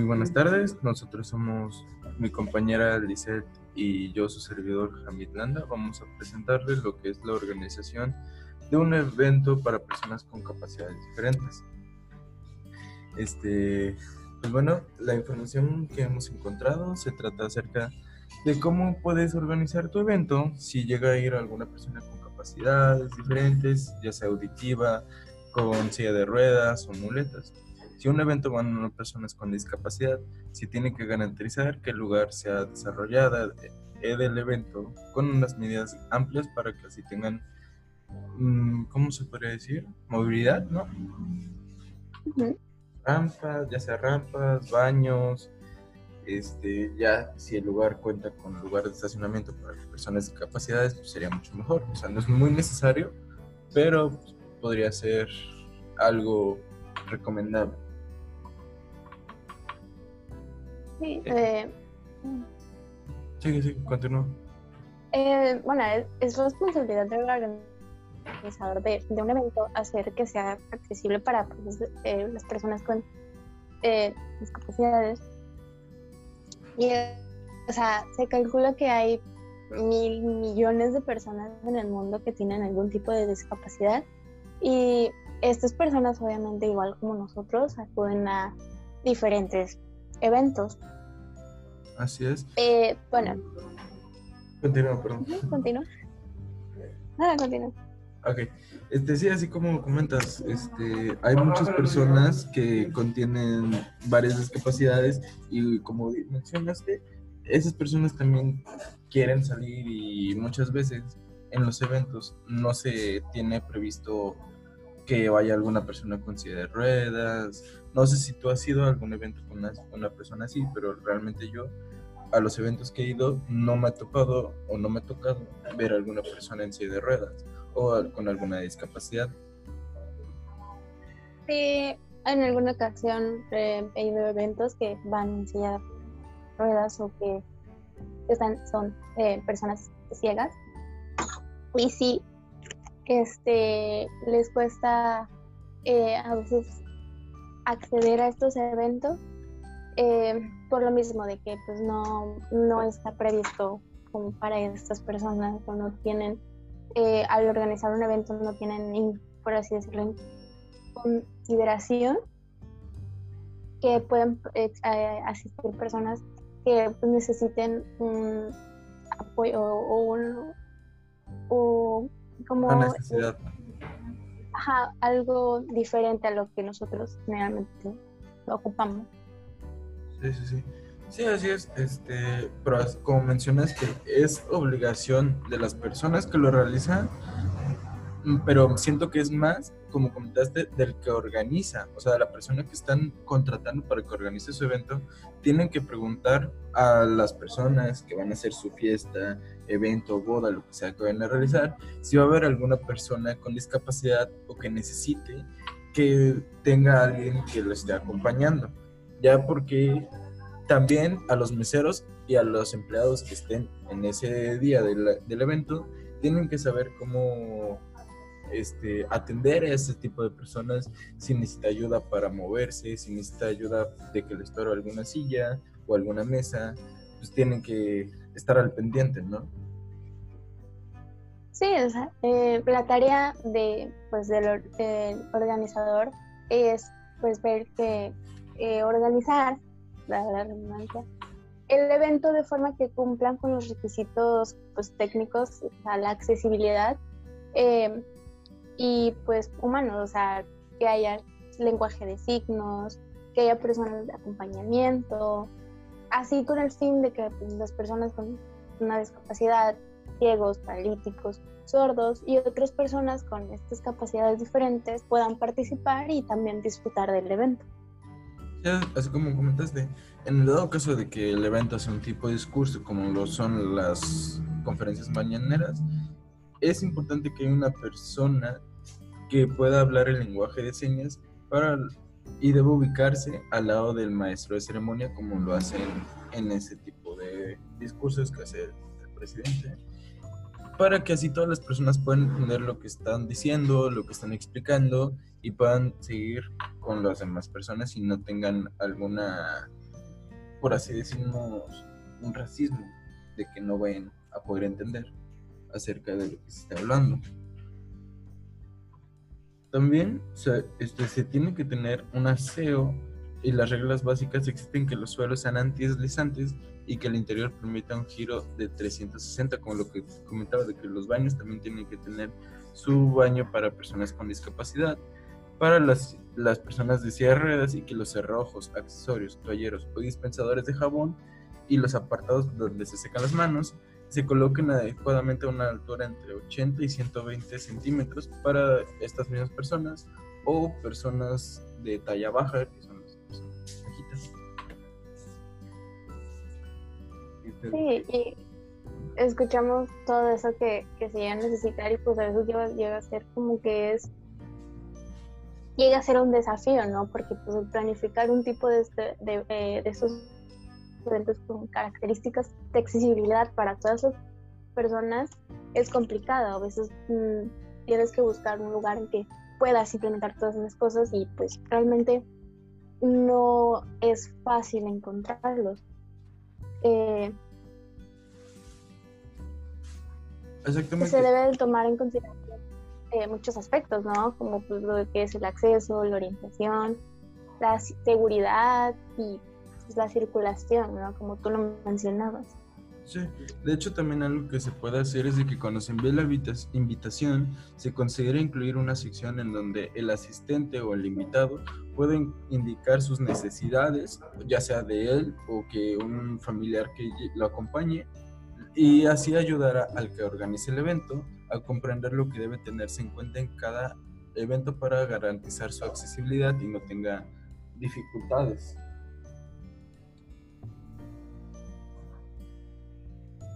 muy buenas tardes. Nosotros somos mi compañera Lisette y yo, su servidor Hamid Landa. Vamos a presentarles lo que es la organización de un evento para personas con capacidades diferentes. Este, pues bueno, la información que hemos encontrado se trata acerca de cómo puedes organizar tu evento si llega a ir alguna persona con capacidades diferentes, ya sea auditiva, con silla de ruedas o muletas. Si un evento van personas con discapacidad, se tiene que garantizar que el lugar sea desarrollado del evento con unas medidas amplias para que así tengan, mm, ¿cómo se podría decir? Movilidad, ¿no? Rampas, ya sea rampas, baños, este, ya si el lugar cuenta con lugar de estacionamiento para personas de discapacidades, pues sería mucho mejor. O sea, no es muy necesario, pero pues, podría ser algo recomendable. Sí, eh, sí, sí, continúa. Eh, bueno, es, responsabilidad del organizador de, de, un evento hacer que sea accesible para pues, eh, las personas con discapacidades. Y, o sea, se calcula que hay mil millones de personas en el mundo que tienen algún tipo de discapacidad y estas personas obviamente igual como nosotros acuden a diferentes eventos. Así es. Eh, bueno. Continúa, perdón. Continúa. Nada, continúa. Ok. Este, sí, así como comentas, este, hay muchas personas que contienen varias discapacidades y como mencionaste, esas personas también quieren salir y muchas veces en los eventos no se tiene previsto que vaya alguna persona con silla de ruedas. No sé si tú has ido a algún evento con una, persona así, pero realmente yo a los eventos que he ido no me ha tocado o no me ha tocado ver a alguna persona en silla de ruedas o con alguna discapacidad. Sí, en alguna ocasión he ido a eventos que van en silla de ruedas o que están, son eh, personas ciegas. Y sí, este, les cuesta eh, a veces acceder a estos eventos eh, por lo mismo de que pues no, no está previsto como para estas personas o no tienen eh, al organizar un evento no tienen por así decirlo consideración que pueden asistir personas que necesiten un apoyo o un o como necesidad. Algo diferente a lo que nosotros generalmente ocupamos. Sí, sí, sí. Sí, así es. Este, pero como mencionas que es obligación de las personas que lo realizan, pero siento que es más, como comentaste, del que organiza, o sea, la persona que están contratando para que organice su evento, tienen que preguntar a las personas que van a hacer su fiesta, evento, boda, lo que sea que vayan a realizar, si va a haber alguna persona con discapacidad o que necesite que tenga alguien que lo esté acompañando, ya porque también a los meseros y a los empleados que estén en ese día del, del evento tienen que saber cómo este, atender a ese tipo de personas si necesita ayuda para moverse, si necesita ayuda de que le estorbe alguna silla o alguna mesa, pues tienen que estar al pendiente, ¿no? Sí, eh, la tarea de, pues, del, organizador es pues ver que eh, organizar la, redundancia el evento de forma que cumplan con los requisitos pues, técnicos a la accesibilidad eh, y pues humanos, o sea, que haya lenguaje de signos, que haya personas de acompañamiento, así con el fin de que pues, las personas con una discapacidad, ciegos, paralíticos, sordos y otras personas con estas capacidades diferentes puedan participar y también disfrutar del evento. Ya, así como comentaste, en el dado caso de que el evento sea un tipo de discurso como lo son las conferencias mañaneras, es importante que una persona que pueda hablar el lenguaje de señas para, y debe ubicarse al lado del maestro de ceremonia como lo hacen en ese tipo de discursos que hace el, presidente para que así todas las personas puedan entender lo que están diciendo, lo que están explicando y puedan seguir con las demás personas y no tengan alguna por así decirnos, un racismo de que no vayan a poder entender acerca de lo que se está hablando. También este, se tiene que tener un aseo y las reglas básicas existen que los suelos sean antideslizantes y que el interior permita un giro de 360, como lo que comentaba de que los baños también tienen que tener su baño para personas con discapacidad, para las, las personas de silla de ruedas y que los cerrojos, accesorios, toalleros o dispensadores de jabón y los apartados donde se secan las manos se coloquen adecuadamente a una altura entre 80 y 120 centímetros para estas mismas personas o personas de talla baja, que son las personas bajitas. Sí, y escuchamos todo eso que, que se llega a necesitar y pues a veces llega, a ser como que es llega a ser un desafío, ¿no? Porque pues planificar un tipo de, este, de, eh, de esos eventos con características de accesibilidad para todas las personas es complicado. A veces mm, tienes que buscar un lugar en que puedas implementar todas esas cosas y pues realmente no es fácil encontrarlos. Eh, Exactamente. Se debe tomar en consideración eh, muchos aspectos, ¿no? Como pues, lo que es el acceso, la orientación, la seguridad y la circulación, ¿no? Como tú lo mencionabas. Sí, de hecho también algo que se puede hacer es de que cuando se envíe la invitación se considera incluir una sección en donde el asistente o el invitado pueden indicar sus necesidades, ya sea de él o que un familiar que lo acompañe, y así ayudará al que organice el evento a comprender lo que debe tenerse en cuenta en cada evento para garantizar su accesibilidad y no tenga dificultades.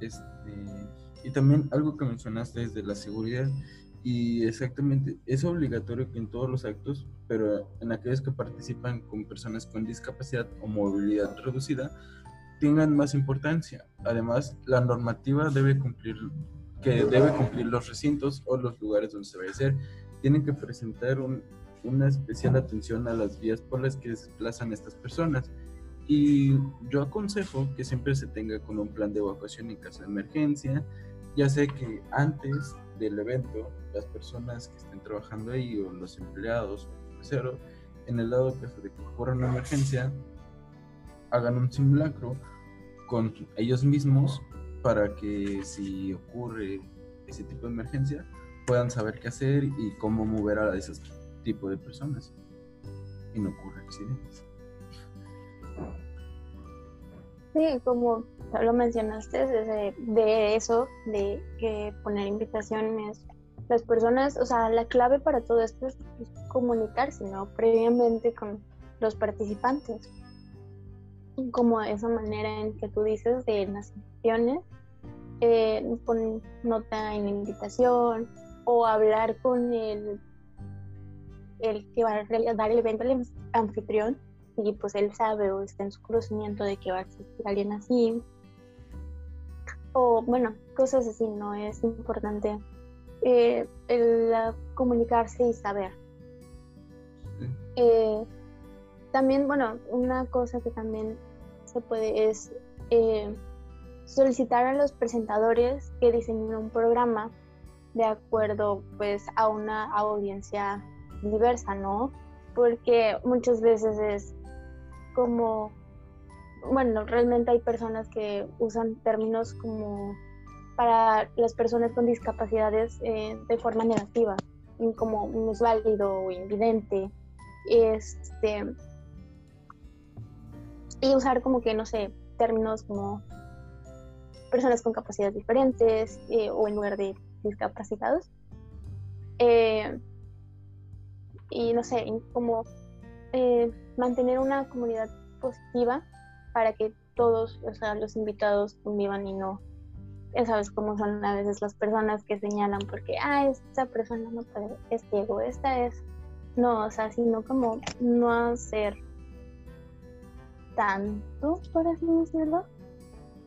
Este, y también algo que mencionaste es de la seguridad. Y exactamente, es obligatorio que en todos los actos, pero en aquellos que participan con personas con discapacidad o movilidad reducida, tengan más importancia. Además, la normativa debe cumplir, que debe cumplir los recintos o los lugares donde se va a hacer. Tienen que presentar una especial atención a las vías por las que se desplazan estas personas y yo aconsejo que siempre se tenga con un plan de evacuación en caso de emergencia. Ya sé que antes del evento, las personas que estén trabajando ahí o los empleados o cero, en el caso de que ocurra una emergencia, hagan un simulacro con ellos mismos para que si ocurre ese tipo de emergencia puedan saber qué hacer y cómo mover a ese tipo de personas y no ocurra accidentes. Sí, como lo mencionaste, de, eso, de que poner invitaciones, las personas, o sea, la clave para todo esto es, comunicarse, ¿no? Previamente con los participantes. Como esa manera en que tú dices de las invitaciones, eh, poner nota en la invitación o hablar con el, el que va a dar el evento, el anfitrión, y pues él sabe o está en su conocimiento de que va a existir alguien así. O bueno, cosas así, ¿no? Es importante eh, el, comunicarse y saber. Eh, también, bueno, una cosa que también se puede es eh, solicitar a los presentadores que diseñen un programa de acuerdo pues a una audiencia diversa, ¿no? Porque muchas veces es como, bueno, realmente hay personas que usan términos como para las personas con discapacidades eh, de forma negativa, como válido o invidente, este, y usar como que, no sé, términos como personas con capacidades diferentes eh, o en lugar de discapacitados. Eh, y no sé, como mantener una comunidad positiva para que todos, o sea, los invitados convivan y no, ya sabes cómo son a veces las personas que señalan porque, ah, esta persona no puede, es ciego, esta es, no, o sea, sino como no hacer tanto, por así decirlo.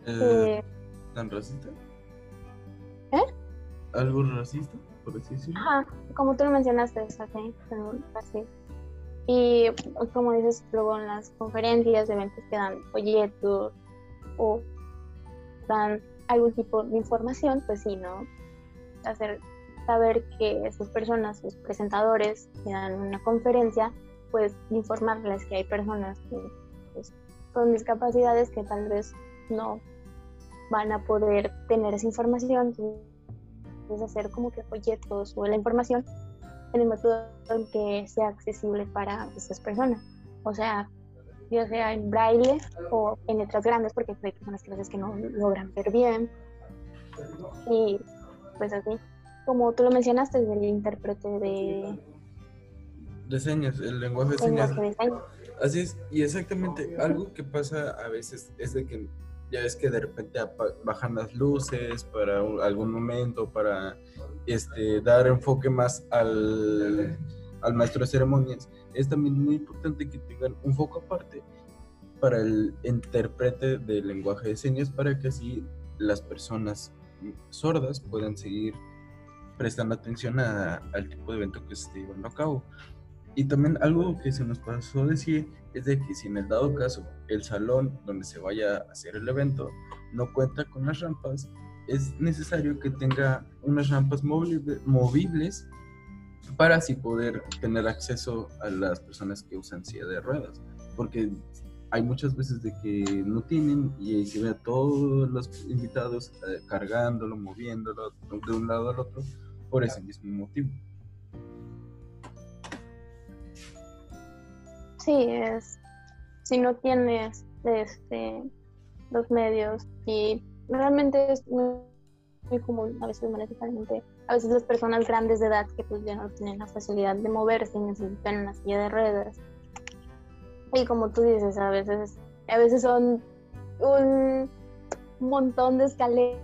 Eh, eh, ¿Tan racista? ¿Eh? ¿Algo racista, por así decirlo? Ajá, como tú lo mencionaste, así, así Y como dices, luego en las conferencias, eventos que dan folletos o dan algún tipo de información, pues sí, ¿no? Hacer saber que esas personas, los presentadores que dan una conferencia, pues informarles que hay personas que, pues, con discapacidades que tal vez no van a poder tener esa información, entonces hacer como que folletos o la información en el método en que sea accesible para esas personas. O sea, ya sea en braille o en letras grandes, porque hay personas que veces que no logran ver bien. Y pues así, como tú lo mencionaste, del intérprete de... De señas, el lenguaje de señas. Así es, y exactamente, algo que pasa a veces es de que ya es que de repente bajan las luces para algún momento, para este, dar enfoque más al, al maestro de ceremonias. Es también muy importante que tengan un foco aparte para el intérprete del lenguaje de señas para que así las personas sordas puedan seguir prestando atención al tipo de evento que se esté llevando a cabo. Y también algo que se nos pasó decir es de que si en el dado caso el salón donde se vaya a hacer el evento no cuenta con las rampas, es necesario que tenga unas rampas movibles para así poder tener acceso a las personas que usan silla de ruedas. Porque hay muchas veces de que no tienen y se ve a todos los invitados eh, cargándolo, moviéndolo de un lado al otro por ese mismo motivo. Sí, es si no tienes este los medios y realmente es muy, común a veces necesariamente a veces las personas grandes de edad que pues ya no tienen la facilidad de moverse y necesitan una silla de ruedas. Y como tú dices a veces a veces son un montón de escaleras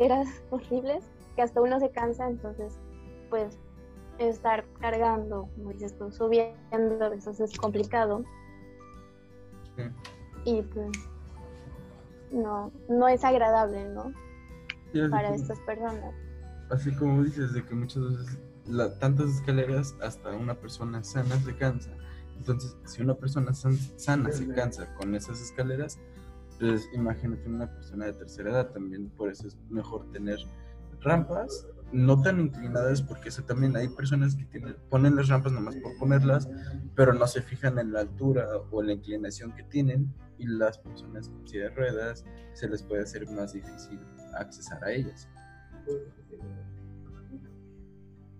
horribles que hasta uno se cansa entonces pues estar cargando, como dices tú, subiendo, a veces es complicado. Y pues no, no es agradable, ¿no? Para estas personas. Así como dices, de que muchas veces tantas escaleras hasta una persona sana se cansa. Entonces, si una persona sana se cansa con esas escaleras, pues imagínate una persona de tercera edad también, por eso es mejor tener rampas no tan inclinadas porque eso también hay personas que tienen, ponen las rampas nomás por ponerlas, pero no se fijan en la altura o la inclinación que tienen y las personas con silla ruedas se les puede hacer más difícil accesar a ellas.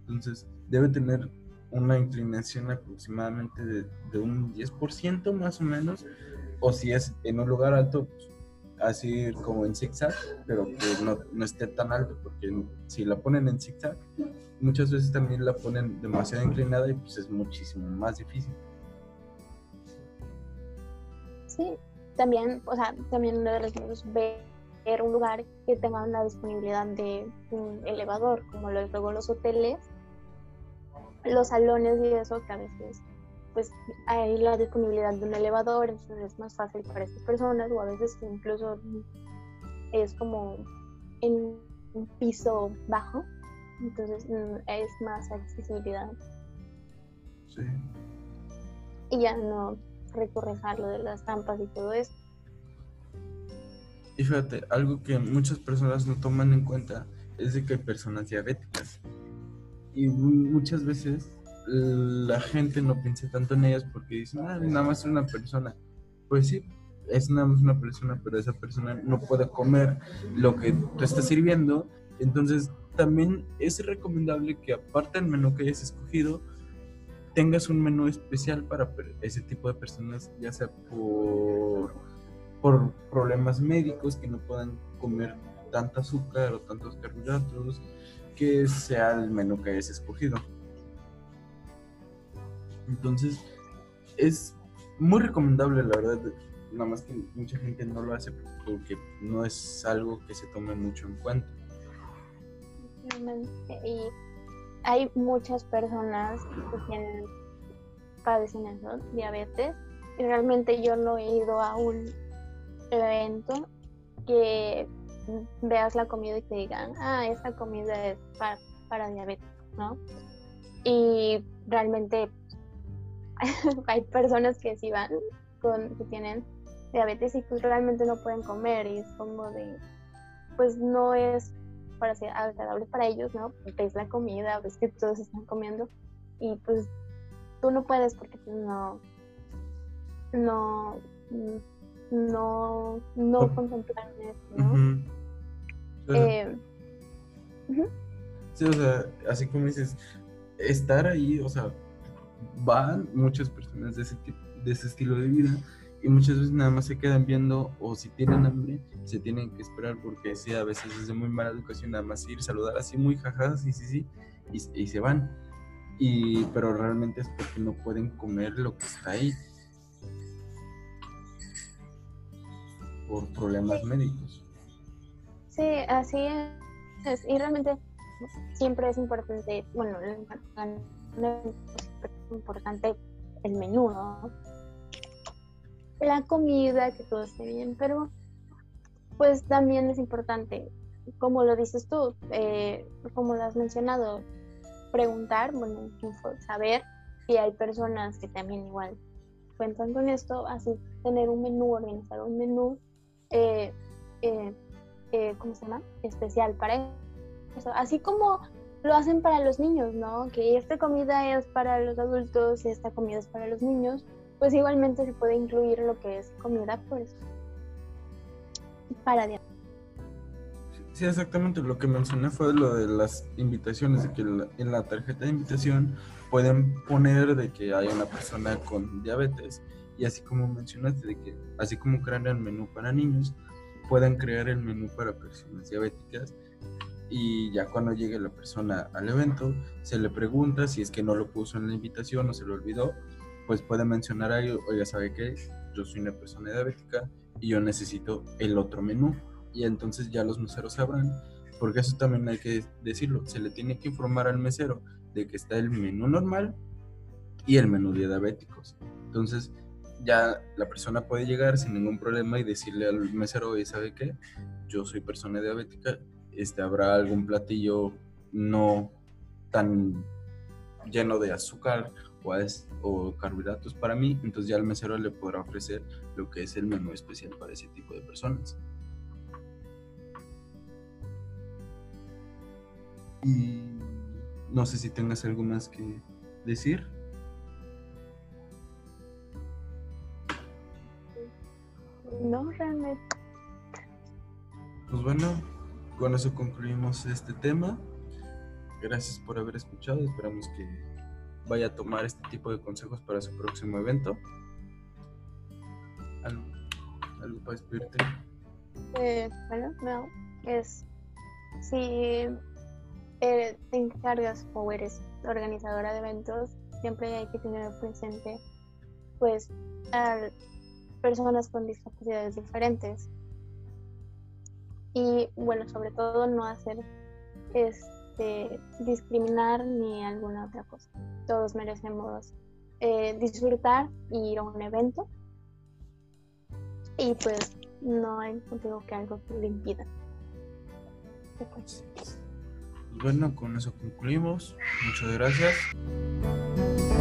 Entonces, debe tener una inclinación aproximadamente de, de un 10% más o menos, o si es en un lugar alto, pues, así como en zigzag, pero que no, no, esté tan alto, porque si la ponen en zigzag, muchas veces también la ponen demasiado inclinada y pues es muchísimo más difícil. Sí, también, o sea, también debemos ver un lugar que tenga una disponibilidad de un elevador, como luego los hoteles, los salones y eso que a veces pues hay la disponibilidad de un elevador, entonces es más fácil para estas personas o a veces incluso es como en un piso bajo, entonces mm, es más accesibilidad. Sí. Y ya no recurres a lo de las trampas y todo eso. Y fíjate, algo que muchas personas no toman en cuenta es de que hay personas diabéticas. Y muchas veces la gente no piensa tanto en ellas porque dicen, ah, nada más es una persona. Pues sí, es nada más una persona, pero esa persona no puede comer lo que tú estás sirviendo. Entonces, también es recomendable que aparte del menú que hayas escogido, tengas un menú especial para ese tipo de personas, ya sea por, por problemas médicos, que no puedan comer tanta azúcar o tantos carbohidratos, que sea el menú que hayas escogido. Entonces, es muy recomendable, la verdad. Nada más que mucha gente no lo hace porque no es algo que se tome mucho en cuenta. Y hay muchas personas que tienen padecimiento, diabetes, y realmente yo no he ido a un evento que veas la comida y te digan, ah, esta comida es para, para diabetes, ¿no? Y realmente hay personas que sí van con que tienen diabetes y pues realmente no pueden comer y es como de pues no es para ser agradable para ellos, ¿no? Porque es la comida, ves que todos están comiendo y pues tú no puedes porque pues, no no no no contemplar eso, ¿no? Eh, sí, o sea, así como dices, estar ahí, o sea, van muchas personas de ese tipo, de ese estilo de vida y muchas veces nada más se quedan viendo o si tienen hambre se tienen que esperar porque sí, a veces es de muy mala educación nada más ir, saludar así muy jajadas y sí, sí, y, y se van. Y, pero realmente es porque no pueden comer lo que está ahí por problemas médicos. Sí, así es. Y realmente siempre es importante, bueno, es importante el menú, ¿no? La comida, que todo esté bien, pero pues también es importante, como lo dices tú, eh, como lo has mencionado, preguntar, bueno, saber si hay personas que también igual cuentan con esto, así tener un menú, organizar un menú, eh, eh, eh, ¿cómo se llama? Especial para eso. Así como lo hacen para los niños, ¿no? Que esta comida es para los adultos y esta comida es para los niños, pues igualmente se puede incluir lo que es comida, pues, para Sí, exactamente. Lo que mencioné fue lo de las invitaciones, de que en la tarjeta de invitación pueden poner de que hay una persona con diabetes y así como mencionaste, de que así como crean el menú para niños, puedan crear el menú para personas diabéticas y ya cuando llegue la persona al evento se le pregunta si es que no lo puso en la invitación o se lo olvidó, pues puede mencionar ahí, oiga, ¿sabe qué? Yo soy una persona diabética y yo necesito el otro menú y entonces ya los meseros sabrán, porque eso también hay que decirlo, se le tiene que informar al mesero de que está el menú normal y el menú de diabéticos. Entonces, ya la persona puede llegar sin ningún problema y decirle al mesero, y ¿sabe qué? Yo soy persona diabética, este, habrá algún platillo no tan lleno de azúcar o, o carbohidratos para mí, entonces ya el mesero le podrá ofrecer lo que es el menú especial para ese tipo de personas. Y no sé si tengas algo más que decir. No, realmente. Pues bueno, con eso concluimos este tema. Gracias por haber escuchado. Esperamos que vaya a tomar este tipo de consejos para su próximo evento. ¿Algo, para despedirte? Eh, bueno, no. Es si te encargas o eres organizadora de eventos, siempre hay que tener presente pues al personas con discapacidades diferentes. Y bueno, sobre todo no hacer este, discriminar ni alguna otra cosa. Todos merecemos eh, disfrutar y ir a un evento y pues no hay motivo que algo que le impida. Bueno, con eso concluimos. Muchas gracias.